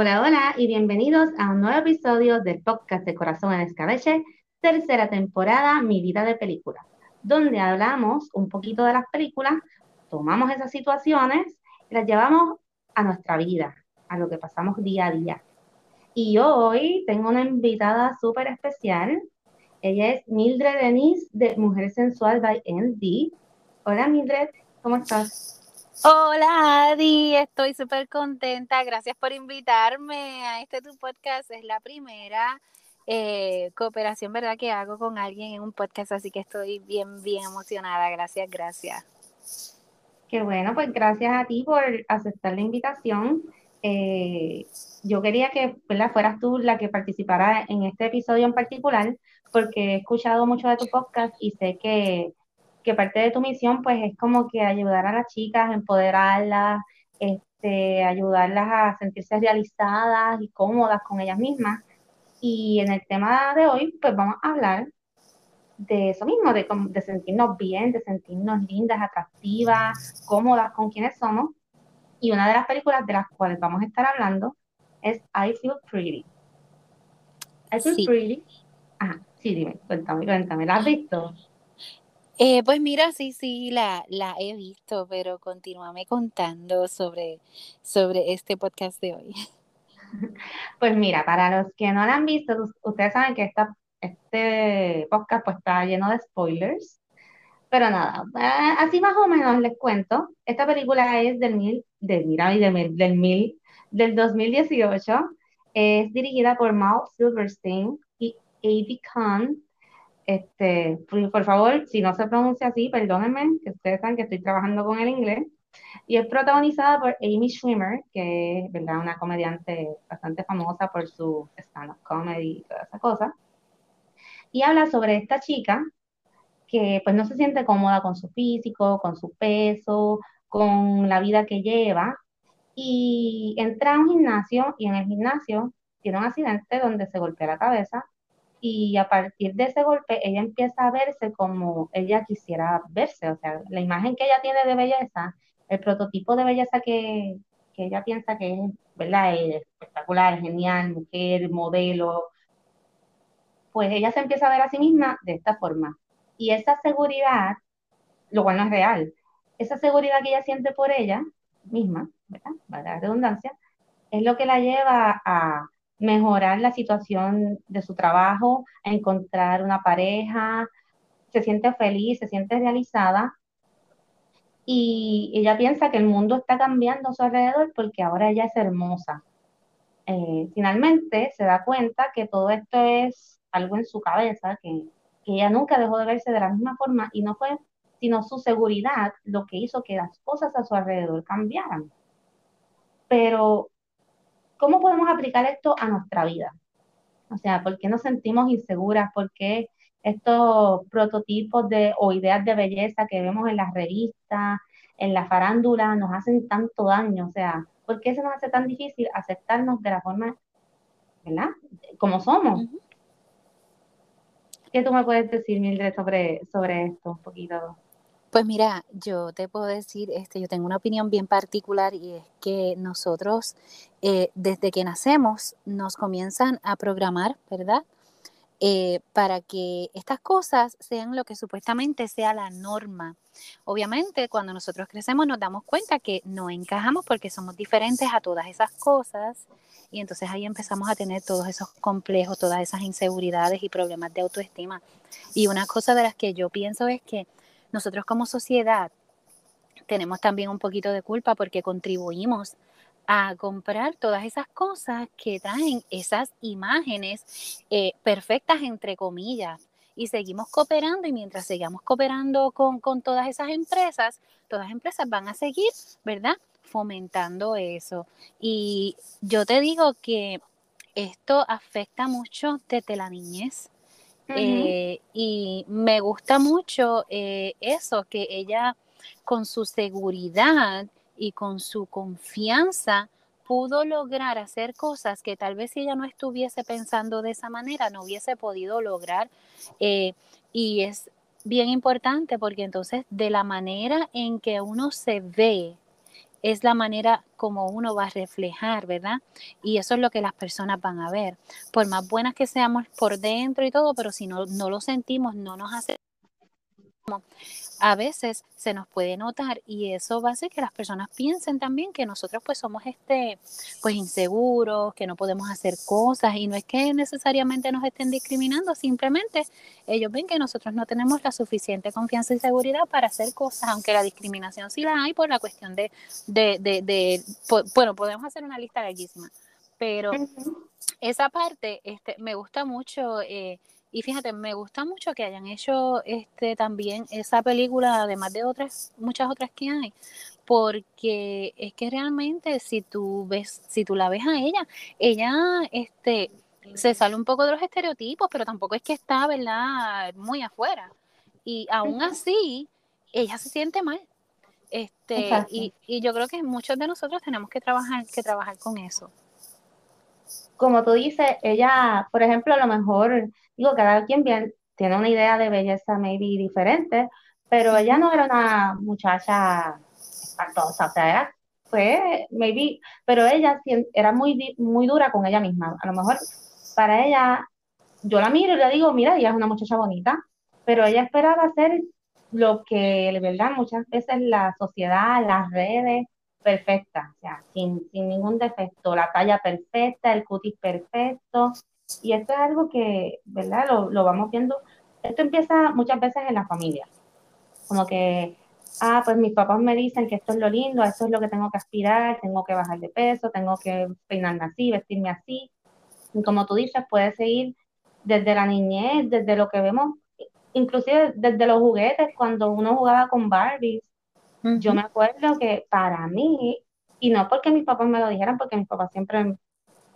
Hola, hola y bienvenidos a un nuevo episodio del podcast de Corazón en Escabeche, tercera temporada, Mi vida de película, donde hablamos un poquito de las películas, tomamos esas situaciones y las llevamos a nuestra vida, a lo que pasamos día a día. Y hoy tengo una invitada súper especial. Ella es Mildred Denise de Mujer Sensual by ND. Hola Mildred, ¿cómo estás? Hola Adi, estoy súper contenta. Gracias por invitarme a este tu podcast. Es la primera eh, cooperación, ¿verdad? Que hago con alguien en un podcast, así que estoy bien, bien emocionada. Gracias, gracias. Qué bueno, pues gracias a ti por aceptar la invitación. Eh, yo quería que ¿verdad? fueras tú la que participara en este episodio en particular, porque he escuchado mucho de tu podcast y sé que que parte de tu misión pues es como que ayudar a las chicas, empoderarlas, este, ayudarlas a sentirse realizadas y cómodas con ellas mismas. Y en el tema de hoy pues vamos a hablar de eso mismo, de, de sentirnos bien, de sentirnos lindas, atractivas, cómodas con quienes somos. Y una de las películas de las cuales vamos a estar hablando es I Feel Pretty. I Feel Pretty. Ajá, sí, dime, cuéntame, cuéntame, ¿la has visto? Eh, pues mira, sí, sí, la, la he visto, pero continúame contando sobre, sobre este podcast de hoy. Pues mira, para los que no la han visto, ustedes saben que esta, este podcast pues está lleno de spoilers, pero nada, eh, así más o menos les cuento. Esta película es del mil, del, mira, del, del mil, del 2018. Es dirigida por Mal Silverstein y Avi Khan este, por favor, si no se pronuncia así, perdónenme, que ustedes saben que estoy trabajando con el inglés. Y es protagonizada por Amy Schwimmer, que es ¿verdad? una comediante bastante famosa por su stand-up comedy y toda esa cosa. Y habla sobre esta chica que pues no se siente cómoda con su físico, con su peso, con la vida que lleva. Y entra a un gimnasio y en el gimnasio tiene un accidente donde se golpea la cabeza y a partir de ese golpe ella empieza a verse como ella quisiera verse, o sea, la imagen que ella tiene de belleza, el prototipo de belleza que, ella piensa que es, ¿verdad? Es espectacular, genial, mujer, modelo, pues ella se empieza a ver a sí misma de esta forma. Y esa seguridad, lo cual no es real, esa seguridad que ella siente por ella misma, ¿verdad? Para la redundancia, es lo que la lleva a mejorar la situación de su trabajo, encontrar una pareja, se siente feliz, se siente realizada y ella piensa que el mundo está cambiando a su alrededor porque ahora ella es hermosa. Eh, finalmente se da cuenta que todo esto es algo en su cabeza, que, que ella nunca dejó de verse de la misma forma y no fue sino su seguridad lo que hizo que las cosas a su alrededor cambiaran. Pero ¿cómo podemos aplicar esto a nuestra vida? O sea, ¿por qué nos sentimos inseguras? ¿Por qué estos prototipos de, o ideas de belleza que vemos en las revistas, en la farándula, nos hacen tanto daño? O sea, ¿por qué se nos hace tan difícil aceptarnos de la forma, ¿verdad? Como somos. ¿Qué tú me puedes decir, Mildred, sobre, sobre esto un poquito? Pues mira, yo te puedo decir, este, yo tengo una opinión bien particular y es que nosotros eh, desde que nacemos nos comienzan a programar, ¿verdad? Eh, para que estas cosas sean lo que supuestamente sea la norma. Obviamente, cuando nosotros crecemos nos damos cuenta que no encajamos porque somos diferentes a todas esas cosas y entonces ahí empezamos a tener todos esos complejos, todas esas inseguridades y problemas de autoestima. Y una cosa de las que yo pienso es que nosotros como sociedad tenemos también un poquito de culpa porque contribuimos a comprar todas esas cosas que traen esas imágenes eh, perfectas, entre comillas. Y seguimos cooperando y mientras sigamos cooperando con, con todas esas empresas, todas las empresas van a seguir, ¿verdad? Fomentando eso. Y yo te digo que esto afecta mucho desde la niñez. Eh, y me gusta mucho eh, eso, que ella con su seguridad y con su confianza pudo lograr hacer cosas que tal vez si ella no estuviese pensando de esa manera no hubiese podido lograr. Eh, y es bien importante porque entonces de la manera en que uno se ve es la manera como uno va a reflejar, ¿verdad? Y eso es lo que las personas van a ver. Por más buenas que seamos por dentro y todo, pero si no, no lo sentimos, no nos hace a veces se nos puede notar y eso va a hacer que las personas piensen también que nosotros pues somos este pues inseguros, que no podemos hacer cosas y no es que necesariamente nos estén discriminando, simplemente ellos ven que nosotros no tenemos la suficiente confianza y seguridad para hacer cosas, aunque la discriminación sí la hay por la cuestión de, de, de, bueno, podemos hacer una lista larguísima, pero esa parte este, me gusta mucho. Eh, y fíjate, me gusta mucho que hayan hecho este también esa película, además de otras, muchas otras que hay, porque es que realmente si tú ves, si tú la ves a ella, ella este se sale un poco de los estereotipos, pero tampoco es que está, ¿verdad?, muy afuera. Y aún así, ella se siente mal. Este, y, y yo creo que muchos de nosotros tenemos que trabajar, que trabajar con eso como tú dices, ella, por ejemplo, a lo mejor, digo, cada quien tiene una idea de belleza maybe diferente, pero ella no era una muchacha espantosa, o sea, fue, maybe, pero ella era muy, muy dura con ella misma. A lo mejor para ella, yo la miro y le digo, mira, ella es una muchacha bonita, pero ella esperaba ser lo que, de verdad, muchas veces la sociedad, las redes, perfecta, o sea, sin, ningún defecto, la talla perfecta, el cutis perfecto, y esto es algo que, ¿verdad? Lo, vamos viendo, esto empieza muchas veces en la familia, como que, ah, pues mis papás me dicen que esto es lo lindo, esto es lo que tengo que aspirar, tengo que bajar de peso, tengo que peinarme así, vestirme así, y como tú dices, puede seguir desde la niñez, desde lo que vemos, inclusive desde los juguetes, cuando uno jugaba con Barbies, yo me acuerdo que para mí, y no porque mis papás me lo dijeran, porque mis papás siempre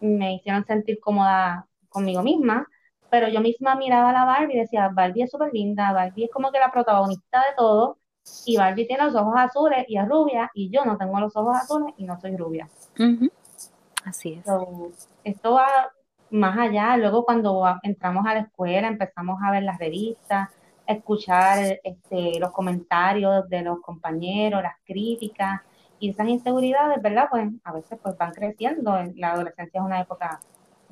me hicieron sentir cómoda conmigo misma, pero yo misma miraba a la Barbie y decía, Barbie es súper linda, Barbie es como que la protagonista de todo, y Barbie tiene los ojos azules y es rubia, y yo no tengo los ojos azules y no soy rubia. Así es. esto va más allá, luego cuando entramos a la escuela empezamos a ver las revistas, escuchar este, los comentarios de los compañeros, las críticas y esas inseguridades, ¿verdad? Pues a veces pues van creciendo. La adolescencia es una época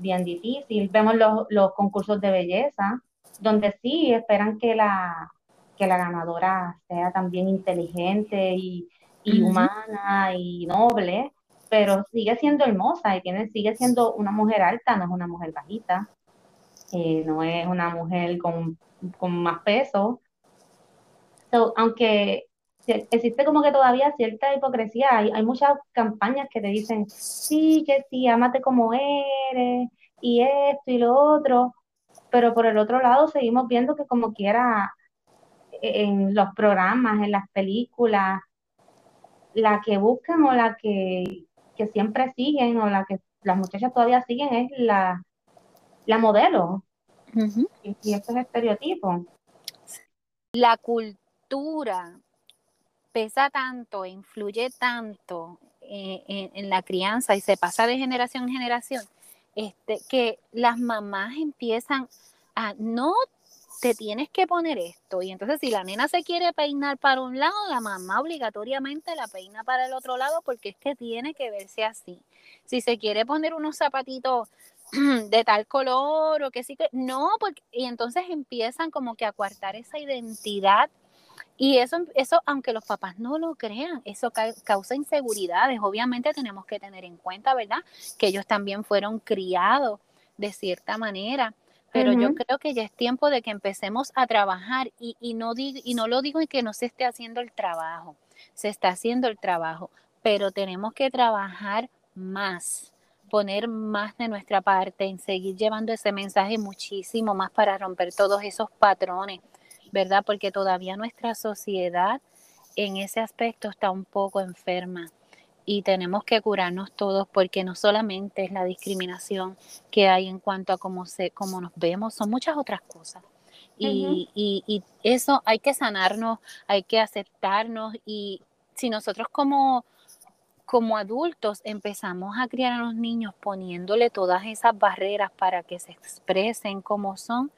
bien difícil. Vemos los, los concursos de belleza, donde sí esperan que la, que la ganadora sea también inteligente y, y humana y noble, pero sigue siendo hermosa y tiene, sigue siendo una mujer alta, no es una mujer bajita, eh, no es una mujer con con más peso. aunque existe como que todavía cierta hipocresía, hay, hay muchas campañas que te dicen, sí, que sí, amate como eres, y esto y lo otro, pero por el otro lado seguimos viendo que como quiera en los programas, en las películas, la que buscan o la que, que siempre siguen o la que las muchachas todavía siguen es la, la modelo. Y, estos estereotipos. La cultura pesa tanto, influye tanto eh, en, la crianza y se pasa de generación en generación, este, que las mamás empiezan a no te tienes que poner esto. Y entonces si la nena se quiere peinar para un lado, la mamá obligatoriamente la peina para el otro lado porque es que tiene que verse así. Si se quiere poner unos zapatitos de tal color o que sí que no, porque y entonces empiezan como que a coartar esa identidad y eso, eso, aunque los papás no lo crean, eso causa inseguridades. Obviamente tenemos que tener en cuenta, ¿verdad? Que ellos también fueron criados de cierta manera. Pero yo creo que ya es tiempo de que empecemos a trabajar y, y, no y no lo digo en que no se esté haciendo el trabajo, se está haciendo el trabajo, pero tenemos que trabajar más poner más de nuestra parte, en seguir llevando ese mensaje muchísimo más para romper todos esos patrones, ¿verdad? Porque todavía nuestra sociedad en ese aspecto está un poco enferma y tenemos que curarnos todos porque no solamente es la discriminación que hay en cuanto a cómo, se, cómo nos vemos, son muchas otras cosas. y, y eso hay que sanarnos, hay que aceptarnos y si nosotros como como adultos empezamos a criar a los niños poniéndole todas esas barreras para que se expresen como son,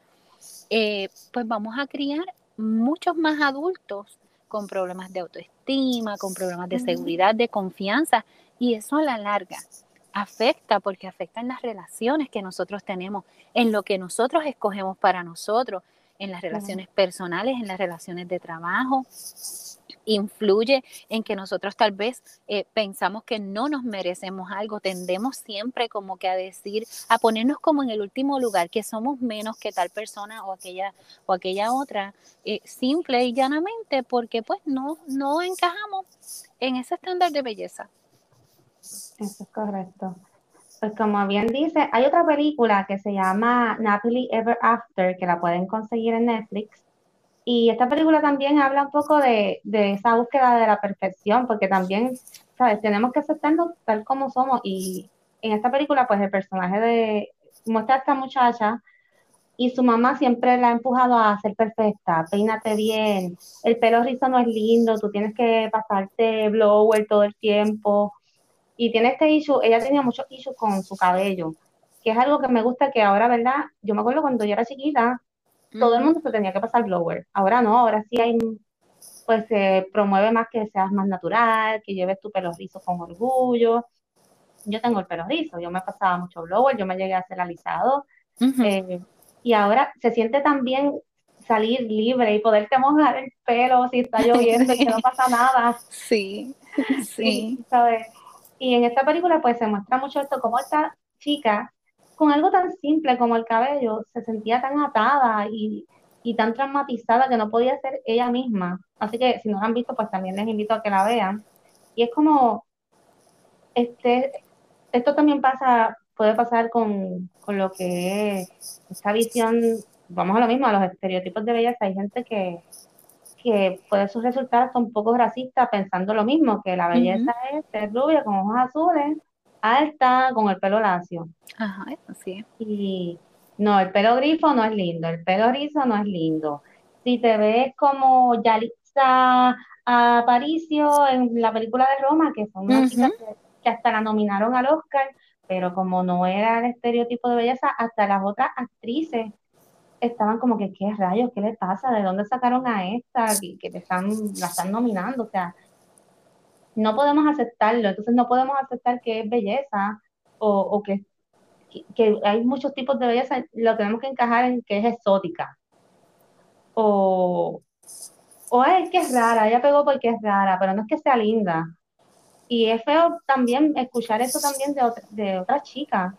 eh, pues vamos a criar muchos más adultos con problemas de autoestima, con problemas de seguridad, de confianza, y eso a la larga afecta porque afecta en las relaciones que nosotros tenemos, en lo que nosotros escogemos para nosotros, en las relaciones personales, en las relaciones de trabajo, influye en que nosotros tal vez eh, pensamos que no nos merecemos algo, tendemos siempre como que a decir, a ponernos como en el último lugar, que somos menos que tal persona o aquella o aquella otra, eh, simple y llanamente porque pues no, no encajamos en ese estándar de belleza. Eso es correcto. Pues como bien dice, hay otra película que se llama Napoli Ever After, que la pueden conseguir en Netflix. Y esta película también habla un poco de, de esa búsqueda de la perfección, porque también, ¿sabes? Tenemos que aceptarnos tal como somos. Y en esta película, pues el personaje de, muestra a esta muchacha y su mamá siempre la ha empujado a ser perfecta, peínate bien, el pelo rizo no es lindo, tú tienes que pasarte blower todo el tiempo, y tiene este issue, ella tenía muchos issues con su cabello, que es algo que me gusta que ahora, ¿verdad? Yo me acuerdo cuando yo era chiquita, todo el mundo se tenía que pasar blower. Ahora no, ahora sí hay, pues se promueve más que seas más natural, que lleves tu pelo rizo con orgullo. Yo tengo el pelo rizo, yo me pasaba mucho blower, yo me llegué a hacer alisado. Eh, y ahora se siente también salir libre y poderte mojar el pelo si está lloviendo y que no pasa nada. Sí, sí. ¿sabes? Y en esta película pues se muestra mucho esto, como esta chica, con algo tan simple como el cabello, se sentía tan atada y, tan traumatizada que no podía ser ella misma. Así que si no la han visto, pues también les invito a que la vean. Y es como, este, esto también pasa, puede pasar con, con lo que es esta visión, vamos a lo mismo, a los estereotipos de belleza. Hay gente que, que puede sus resultados son un poco racistas pensando lo mismo, que la belleza es ser rubia con ojos azules, alta, con el pelo lacio. Ajá, así Y no, el pelo grifo no es lindo, el pelo rizo no es lindo. Si te ves como Yalitza Aparicio en la película de Roma, que son una que, que hasta la nominaron al Oscar, pero como no era el estereotipo de belleza, hasta las otras actrices estaban como que, ¿qué rayos? ¿Qué le pasa? ¿De dónde sacaron a esta? Que, te están, la están nominando. O sea, no podemos aceptarlo. Entonces no podemos aceptar que es belleza o, que, que, hay muchos tipos de belleza. Lo tenemos que encajar en que es exótica. O, o es que es rara. Ella pegó porque es rara, pero no es que sea linda. Y es feo también escuchar eso también de, de otras chicas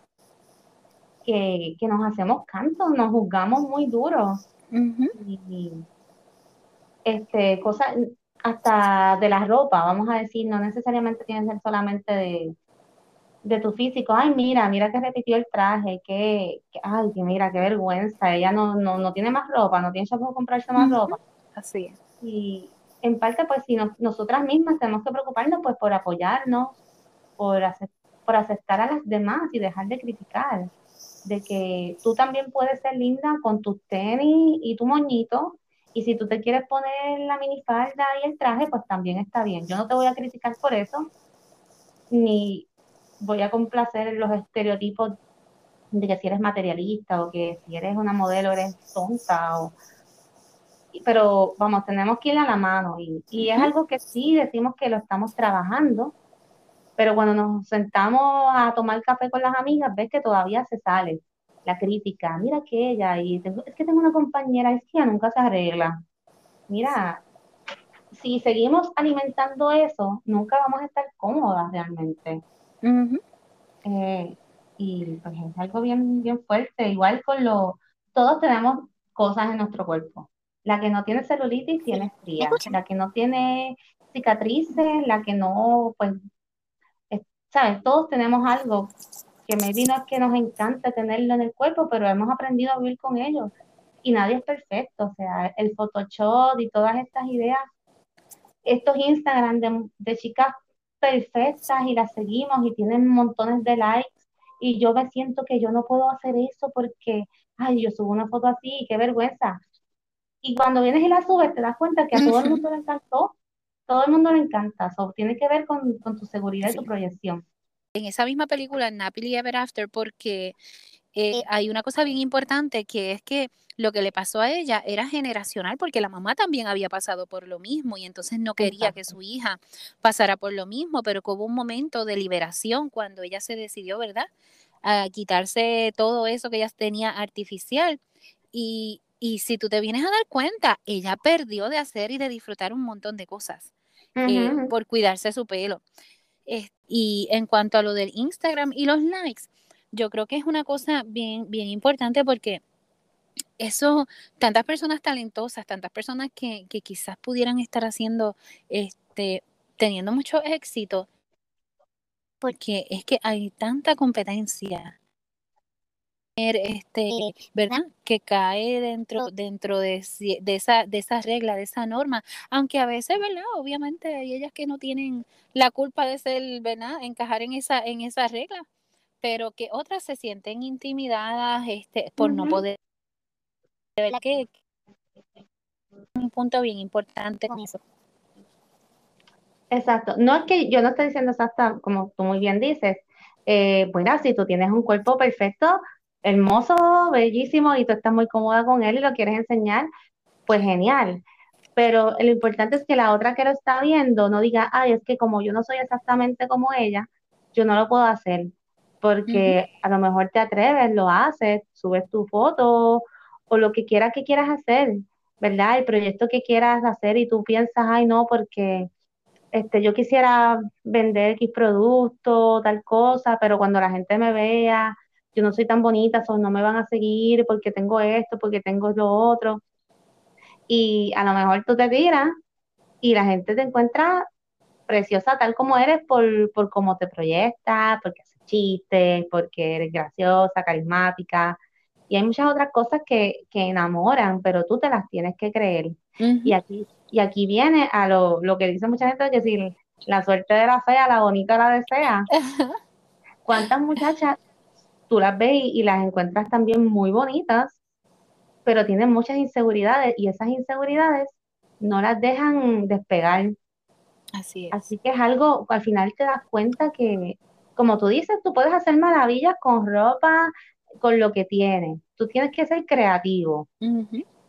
que, nos hacemos cantos, nos juzgamos muy duro. y, este, cosas, hasta de la ropa, vamos a decir, no necesariamente tiene que ser solamente de, de tu físico. Ay, mira, mira que repitió el traje, que, ay, que mira, qué vergüenza, ella no, no, no tiene más ropa, no tiene que comprarse más ropa. Así es. Y en parte, pues, si nosotras mismas tenemos que preocuparnos, pues, por apoyarnos, por, por aceptar a las demás y dejar de criticar de que tú también puedes ser linda con tus tenis y tu moñito, y si tú te quieres poner la minifalda y el traje, pues también está bien. Yo no te voy a criticar por eso, ni voy a complacer los estereotipos de que si eres materialista o que si eres una modelo eres tonta o pero vamos, tenemos que ir a la mano y, y es algo que sí decimos que lo estamos trabajando, pero cuando nos sentamos a tomar café con las amigas, ves que todavía se sale la crítica. Mira que ella, y es que tengo una compañera, es que ella nunca se arregla. Mira, si seguimos alimentando eso, nunca vamos a estar cómodas realmente. Eh, y pues es algo bien, bien fuerte. Igual con lo, todos tenemos cosas en nuestro cuerpo. La que no tiene celulitis tiene estrías, la que no tiene cicatrices, la que no, pues ¿sabes? Todos tenemos algo que me vino es que nos encanta tenerlo en el cuerpo, pero hemos aprendido a vivir con ello. Y nadie es perfecto, o sea, el Photoshop y todas estas ideas, estos Instagram de, chicas perfectas y las seguimos y tienen montones de likes y yo me siento que yo no puedo hacer eso porque, ay, yo subo una foto así, y qué vergüenza. Y cuando vienes y la subes, te das cuenta que a todo el mundo le encantó todo el mundo le encanta, so, tiene que ver con, tu seguridad y tu proyección. En esa misma película, Napoli Ever After, porque eh, hay una cosa bien importante que es que lo que le pasó a ella era generacional porque la mamá también había pasado por lo mismo y entonces no quería que su hija pasara por lo mismo, pero hubo un momento de liberación cuando ella se decidió, ¿verdad? A quitarse todo eso que ella tenía artificial y, y si tú te vienes a dar cuenta, ella perdió de hacer y de disfrutar un montón de cosas eh, por cuidarse su pelo. Y en cuanto a lo del Instagram y los likes, yo creo que es una cosa bien, bien importante porque eso, tantas personas talentosas, tantas personas que, que quizás pudieran estar haciendo, este, teniendo mucho éxito, porque es que hay tanta competencia este, ¿verdad? Que cae dentro, dentro de, de, esa, de esa regla, de esa norma, aunque a veces, ¿verdad? Obviamente hay ellas que no tienen la culpa de ser, ¿verdad? Encajar en esa, en esa regla, pero que otras se sienten intimidadas este, por no poder de verdad que un punto bien importante con eso. Exacto. No es que yo no estoy diciendo exacta, como tú muy bien dices. Eh, bueno, si tú tienes un cuerpo perfecto, hermoso, bellísimo, y tú estás muy cómoda con él y lo quieres enseñar, pues genial. Pero lo importante es que la otra que lo está viendo no diga, ay, es que como yo no soy exactamente como ella, yo no lo puedo hacer. Porque a lo mejor te atreves, lo haces, subes tu foto o lo que quieras que quieras hacer, ¿verdad? El proyecto que quieras hacer y tú piensas, ay, no, porque este, yo quisiera vender X producto, tal cosa, pero cuando la gente me vea, yo no soy tan bonita, o no me van a seguir porque tengo esto, porque tengo lo otro. Y a lo mejor tú te tiras y la gente te encuentra preciosa tal como eres por, por cómo te proyectas, porque haces chistes, porque eres graciosa, carismática, y hay muchas otras cosas que, enamoran, pero tú te las tienes que creer. Y aquí y aquí viene a lo, que dice mucha gente, que si la suerte de la fea, la bonita la desea. ¿Cuántas muchachas tú las ves y, las encuentras también muy bonitas, pero tienen muchas inseguridades y esas inseguridades no las dejan despegar? Así es. Así que es algo, al final te das cuenta que, como tú dices, tú puedes hacer maravillas con ropa, con lo que tienes. Tú tienes que ser creativo,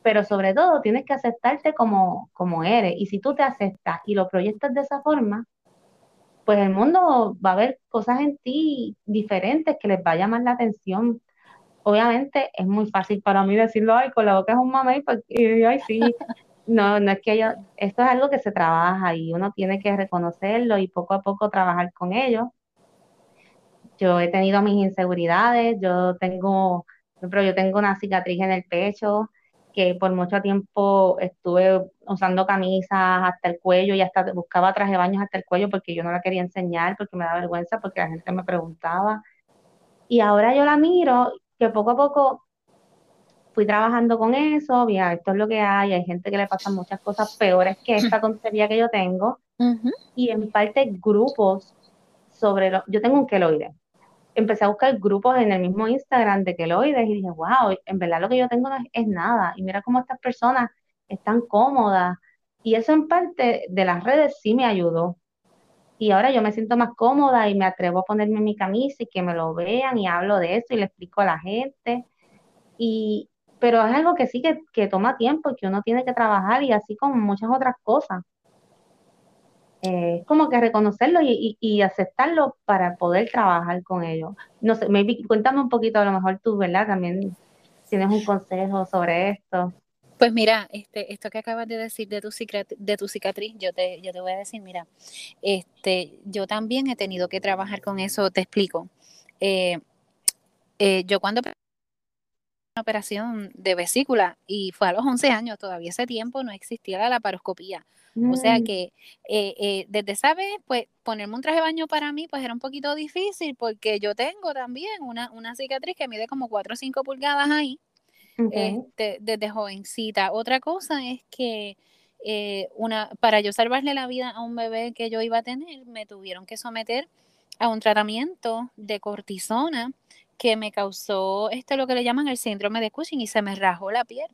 pero sobre todo tienes que aceptarte como, como eres. Y si tú te aceptas y lo proyectas de esa forma, pues el mundo va a ver cosas en ti diferentes que les va a llamar la atención. Obviamente es muy fácil para mí decirlo, ay, con la boca es un mamey, porque, ay, sí. No, no es que yo, esto es algo que se trabaja y uno tiene que reconocerlo y poco a poco trabajar con ello yo he tenido mis inseguridades, yo tengo, por yo tengo una cicatriz en el pecho que por mucho tiempo estuve usando camisas hasta el cuello y hasta buscaba traje de baños hasta el cuello porque yo no la quería enseñar, porque me da vergüenza, porque la gente me preguntaba. Y ahora yo la miro, que poco a poco fui trabajando con eso, mira, esto es lo que hay, hay gente que le pasan muchas cosas peores que esta tontería que yo tengo. Y en parte grupos sobre lo, yo tengo un queloide, empecé a buscar grupos en el mismo Instagram de queloides y dije, wow, en verdad lo que yo tengo no es, nada. Y mira cómo estas personas están cómodas. Y eso en parte de las redes sí me ayudó. Y ahora yo me siento más cómoda y me atrevo a ponerme mi camisa y que me lo vean y hablo de eso y le explico a la gente. Y, pero es algo que sí que, que toma tiempo y que uno tiene que trabajar y así como muchas otras cosas. Eh, como que reconocerlo y, aceptarlo para poder trabajar con ellos. No sé, cuéntame un poquito, a lo mejor tú, ¿verdad? También tienes un consejo sobre esto. Pues mira, este, esto que acabas de decir de tu, de tu cicatriz, yo te, yo te voy a decir, mira, este, yo también he tenido que trabajar con eso, te explico. Eh, eh, yo cuando operación de vesícula y fue a los 11 años, todavía ese tiempo no existía la laparoscopía. O sea mm. que eh, eh, desde esa vez, pues ponerme un traje de baño para mí, pues era un poquito difícil porque yo tengo también una, una cicatriz que mide como 4 o 5 pulgadas ahí, este, desde jovencita. Otra cosa es que eh, una, para yo salvarle la vida a un bebé que yo iba a tener, me tuvieron que someter a un tratamiento de cortisona que me causó esto lo que le llaman el síndrome de Cushing y se me rajó la piel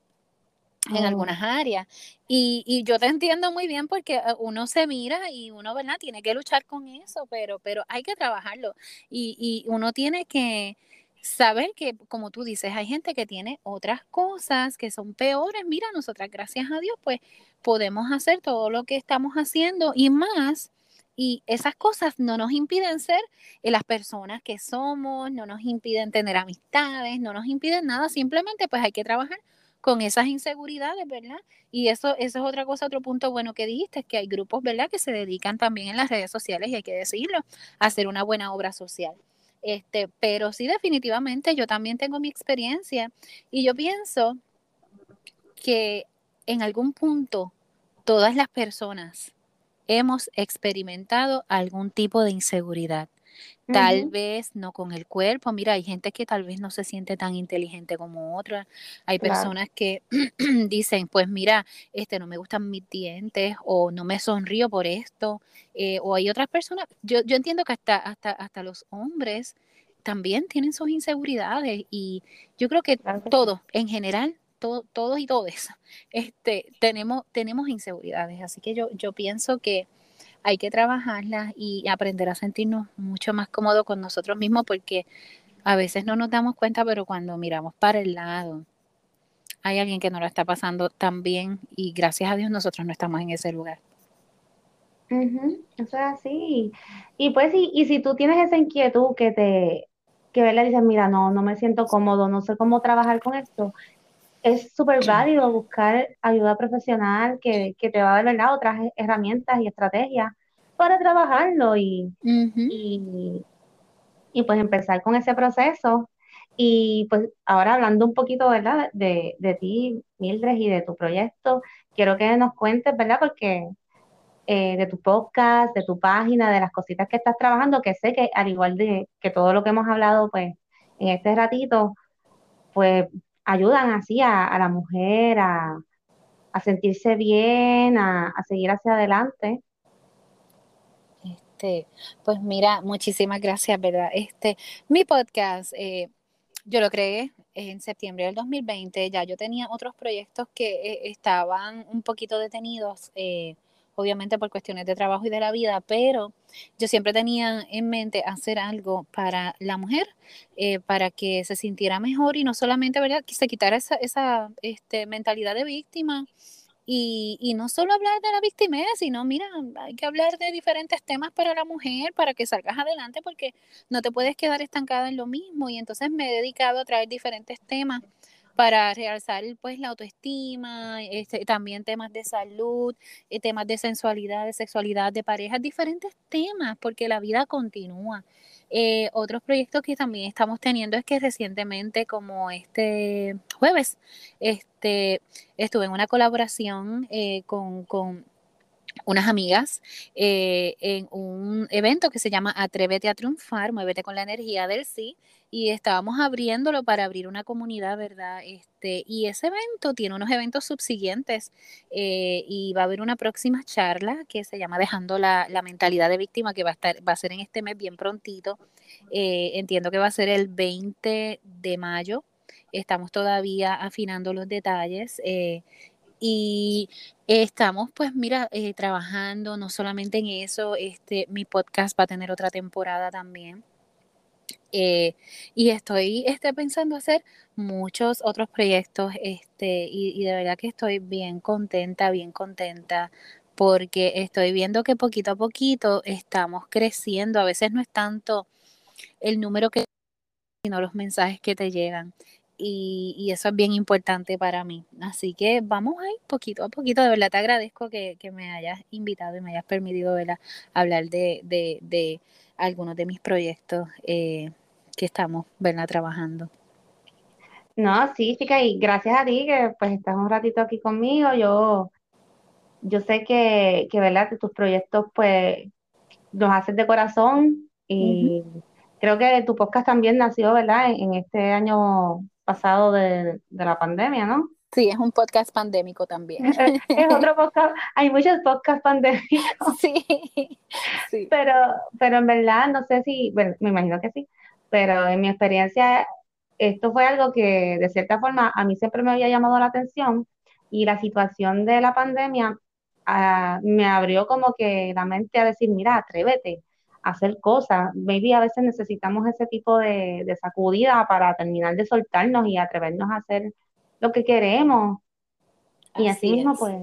en oh. algunas áreas. Y, y, yo te entiendo muy bien porque eh, uno se mira y uno, ¿verdad? Tiene que luchar con eso, pero, pero hay que trabajarlo. Y, y uno tiene que, saber que, como tú dices, hay gente que tiene otras cosas que son peores. Mira, nosotras, gracias a Dios, pues podemos hacer todo lo que estamos haciendo y más. Y esas cosas no nos impiden ser las personas que somos, no nos impiden tener amistades, no nos impiden nada, simplemente pues hay que trabajar con esas inseguridades, ¿verdad? Y eso, eso es otra cosa, otro punto bueno que dijiste, es que hay grupos, ¿verdad?, que se dedican también en las redes sociales, y hay que decirlo, a hacer una buena obra social. Este, pero sí, definitivamente, yo también tengo mi experiencia y yo pienso que en algún punto todas las personas hemos experimentado algún tipo de inseguridad. Tal vez no con el cuerpo. Mira, hay gente que tal vez no se siente tan inteligente como otra. Hay personas que dicen, pues mira, este no me gustan mis dientes o no me sonrío por esto. Eh, o hay otras personas, yo, yo entiendo que hasta, hasta, hasta los hombres también tienen sus inseguridades y yo creo que todos, en general, todos y todas, este, tenemos, tenemos inseguridades. Así que yo, yo pienso que hay que trabajarlas y aprender a sentirnos mucho más cómodos con nosotros mismos porque a veces no nos damos cuenta, pero cuando miramos para el lado, hay alguien que no lo está pasando tan bien y gracias a Dios nosotros no estamos en ese lugar. Eso es así. Y pues, y, y si tú tienes esa inquietud que te, que verle dices, mira, no, no me siento cómodo, no sé cómo trabajar con esto, es súper válido buscar ayuda profesional que, te va a dar ¿verdad? otras herramientas y estrategias para trabajarlo y, y, pues empezar con ese proceso. Y pues ahora hablando un poquito, ¿verdad? De, de ti, Mildred, y de tu proyecto, quiero que nos cuentes, ¿verdad? Porque eh, de tu podcast, de tu página, de las cositas que estás trabajando, que sé que al igual de que todo lo que hemos hablado, pues en este ratito, pues ayudan así a, la mujer a, sentirse bien, a, seguir hacia adelante. Este, pues mira, muchísimas gracias, ¿verdad? Este, mi podcast, eh, yo lo creé en septiembre del 2020, ya yo tenía otros proyectos que eh, estaban un poquito detenidos, eh, obviamente por cuestiones de trabajo y de la vida, pero yo siempre tenía en mente hacer algo para la mujer, eh, para que se sintiera mejor y no solamente, ¿verdad?, que se quitara esa, esa este, mentalidad de víctima. Y, y, no solo hablar de la víctima, sino, mira, hay que hablar de diferentes temas para la mujer, para que salgas adelante, porque no te puedes quedar estancada en lo mismo. Y entonces me he dedicado a traer diferentes temas para realzar pues la autoestima, este, también temas de salud, eh, temas de sensualidad, de sexualidad, de pareja, diferentes temas, porque la vida continúa. Eh, otros proyectos que también estamos teniendo es que recientemente, como este jueves, este, estuve en una colaboración eh, con, con unas amigas eh, en un evento que se llama Atrévete a triunfar, muévete con la energía del sí, y estábamos abriéndolo para abrir una comunidad, ¿verdad? Este, y ese evento tiene unos eventos subsiguientes eh, y va a haber una próxima charla que se llama Dejando la, mentalidad de víctima, que va a, estar, va a ser en este mes bien prontito. Eh, entiendo que va a ser el 20 de mayo. Estamos todavía afinando los detalles. Y Estamos, pues mira, eh, trabajando no solamente en eso, este, mi podcast va a tener otra temporada también. Eh, y estoy este, pensando hacer muchos otros proyectos este, y, de verdad que estoy bien contenta, bien contenta porque estoy viendo que poquito a poquito estamos creciendo. A veces no es tanto el número que, sino los mensajes que te llegan y, eso es bien importante para mí. Así que vamos ahí poquito a poquito. De verdad te agradezco que, me hayas invitado y me hayas permitido hablar de, de, algunos de mis proyectos eh, que estamos ¿verdad? trabajando. No, sí, chica, y gracias a ti que pues estás un ratito aquí conmigo. Yo, yo sé que, que ¿verdad? tus proyectos pues los haces de corazón y creo que tu podcast también nació, ¿verdad? En, en este año pasado de, la pandemia, ¿no? Sí, es un podcast pandémico también. es otro podcast, hay muchos podcasts pandémicos. Sí, sí. Pero, pero en verdad, no sé si, bueno, me imagino que sí, pero en mi experiencia, esto fue algo que de cierta forma a mí siempre me había llamado la atención y la situación de la pandemia ah, me abrió como que la mente a decir, mira, atrévete, hacer cosas. Maybe a veces necesitamos ese tipo de, de sacudida para terminar de soltarnos y atrevernos a hacer lo que queremos. Y así, mismo, pues,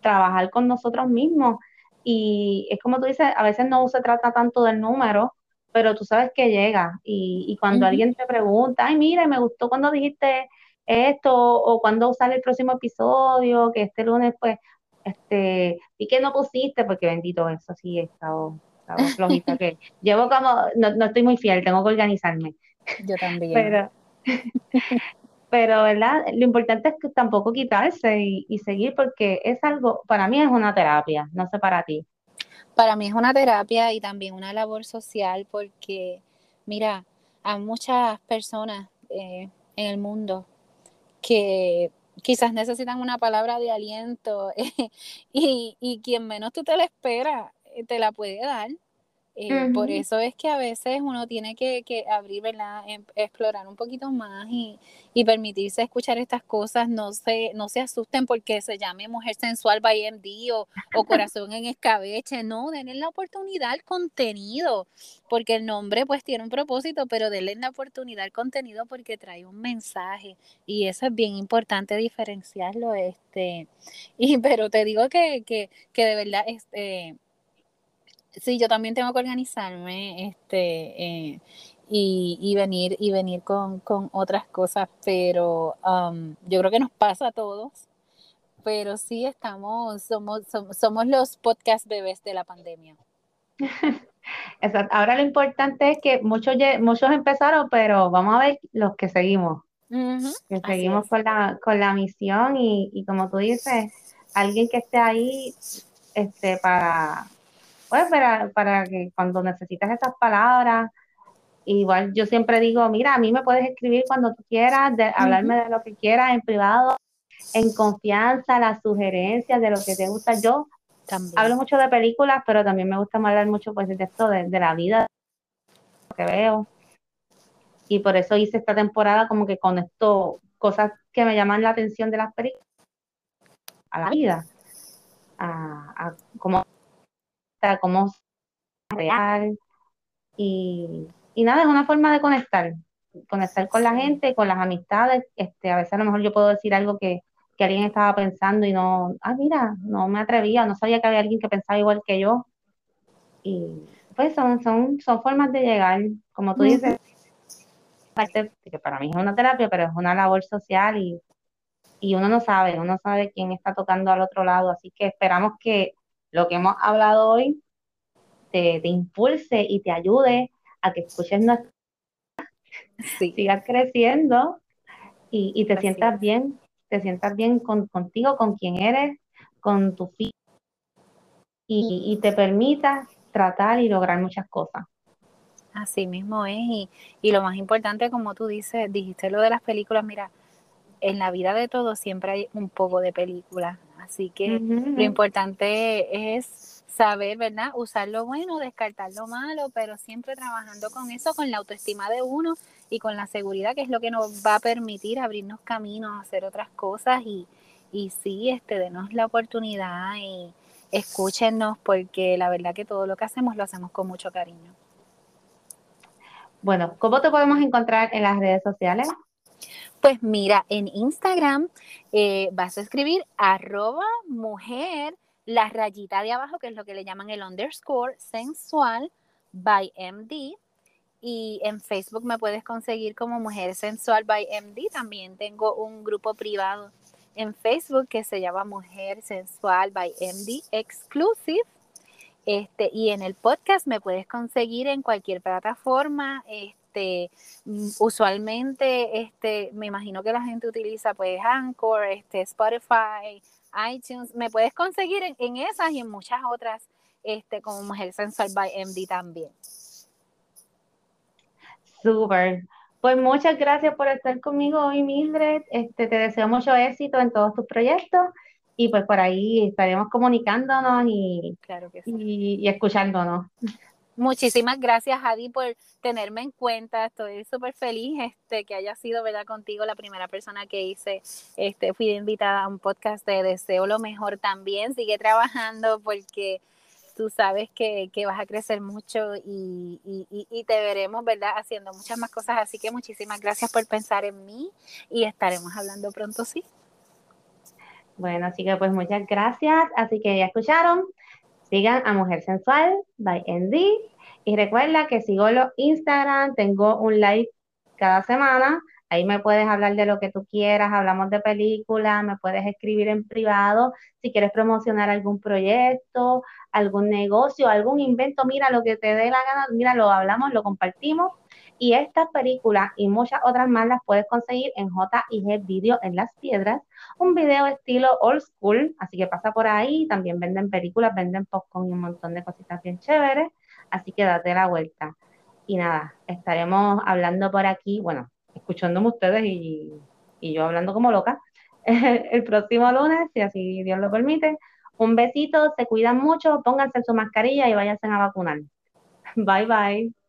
trabajar con nosotros mismos. Y es como tú dices, a veces no se trata tanto del número, pero tú sabes que llega. Y, y cuando alguien te pregunta, ay, mire, me gustó cuando dijiste esto, o cuando sale el próximo episodio, que este lunes, pues, este, y que no pusiste, porque bendito, eso sí, he estado, flojita, que llevo como, no, no, estoy muy fiel, tengo que organizarme. Yo también. Pero, pero, ¿verdad? Lo importante es que tampoco quitarse y, y seguir, porque es algo, para mí es una terapia, no sé para ti. Para mí es una terapia y también una labor social, porque, mira, hay muchas personas eh, en el mundo que quizás necesitan una palabra de aliento y, y, quien menos tú te la espera te la puede dar. Eh, por eso es que a veces uno tiene que, que abrir, ¿verdad? Em, explorar un poquito más y, y, permitirse escuchar estas cosas. No se, no se asusten porque se llame Mujer Sensual by MD o, o Corazón en Escabeche. No, denle la oportunidad al contenido, porque el nombre pues tiene un propósito, pero denle la oportunidad al contenido porque trae un mensaje y eso es bien importante diferenciarlo. Este, y, pero te digo que, que, que de verdad... Este, Sí, yo también tengo que organizarme este, eh, y, venir, y venir con, otras cosas, pero um, yo creo que nos pasa a todos. Pero sí estamos, somos, somos, los podcast bebés de la pandemia. Ahora lo importante es que muchos, muchos empezaron, pero vamos a ver los que seguimos. Que seguimos con la, con la misión y, y como tú dices, alguien que esté ahí este, para, pues para, para que cuando necesitas esas palabras, igual yo siempre digo, mira, a mí me puedes escribir cuando tú quieras, de, hablarme de lo que quieras en privado, en confianza, las sugerencias de lo que te gusta. Yo hablo mucho de películas, pero también me gusta hablar mucho pues, de esto, de, de la vida, que veo. Y por eso hice esta temporada como que con esto, cosas que me llaman la atención de las películas, a la vida, a, a como cómo es real. Y, nada, es una forma de conectar, conectar con la gente, con las amistades. Este, a veces a lo mejor yo puedo decir algo que, que alguien estaba pensando y no, ah, mira, no me atrevía, no sabía que había alguien que pensaba igual que yo. Y pues son, son, son formas de llegar, como tú dices, que para mí es una terapia, pero es una labor social y, y uno no sabe, uno sabe quién está tocando al otro lado, así que esperamos que lo que hemos hablado hoy te, impulse y te ayude a que escuches nuestra sigas creciendo y, te sientas bien, te sientas bien contigo, con quien eres, con tu y, y te permitas tratar y lograr muchas cosas. Así mismo es, y, y, lo más importante, como tú dices, dijiste lo de las películas, mira, en la vida de todos siempre hay un poco de película, así que lo importante es saber, ¿verdad? Usar lo bueno, descartar lo malo, pero siempre trabajando con eso, con la autoestima de uno y con la seguridad, que es lo que nos va a permitir abrirnos caminos, hacer otras cosas y, y sí, este, denos la oportunidad y escúchenos, porque la verdad que todo lo que hacemos lo hacemos con mucho cariño. Bueno, ¿cómo te podemos encontrar en las redes sociales? Pues mira, en Instagram eh, vas a escribir arroba mujer, la rayita de abajo, que es lo que le llaman el underscore sensual by MD. Y en Facebook me puedes conseguir como Mujer Sensual by MD. También tengo un grupo privado en Facebook que se llama Mujer Sensual by MD Exclusive. Este, y en el podcast me puedes conseguir en cualquier plataforma. Este, este, mm, usualmente, este, me imagino que la gente utiliza pues Anchor, este, Spotify, iTunes. Me puedes conseguir en, esas y en muchas otras, este, como Mujer Sensual by MD también. Súper. Pues muchas gracias por estar conmigo hoy, Mildred. Este, te deseo mucho éxito en todos tus proyectos y pues por ahí estaremos comunicándonos y, claro que y, y escuchándonos. Muchísimas gracias, Adi, por tenerme en cuenta. Estoy súper feliz este, que haya sido, ¿verdad?, contigo la primera persona que hice. Este, fui invitada a un podcast de Deseo lo Mejor también. Sigue trabajando porque tú sabes que, vas a crecer mucho y, y, te veremos, ¿verdad? Haciendo muchas más cosas. Así que muchísimas gracias por pensar en mí y estaremos hablando pronto, sí. Bueno, así que pues muchas gracias. Así que ya escucharon. Sigan a Mujer Sensual by Andy. Y recuerda que sigo los Instagram, tengo un live cada semana. Ahí me puedes hablar de lo que tú quieras, hablamos de películas, me puedes escribir en privado si quieres promocionar algún proyecto, algún negocio, algún invento, mira lo que te dé la gana, mira, lo hablamos, lo compartimos. Y estas películas y muchas otras más las puedes conseguir en JIG Video en Las Piedras, un video estilo old school, así que pasa por ahí, también venden películas, venden popcorn y un montón de cositas bien chéveres, así que date la vuelta. Y nada, estaremos hablando por aquí, bueno, escuchándome ustedes y, y yo hablando como loca el próximo lunes, si así Dios lo permite. Un besito, se cuidan mucho, pónganse su mascarilla y váyanse a vacunar. Bye bye.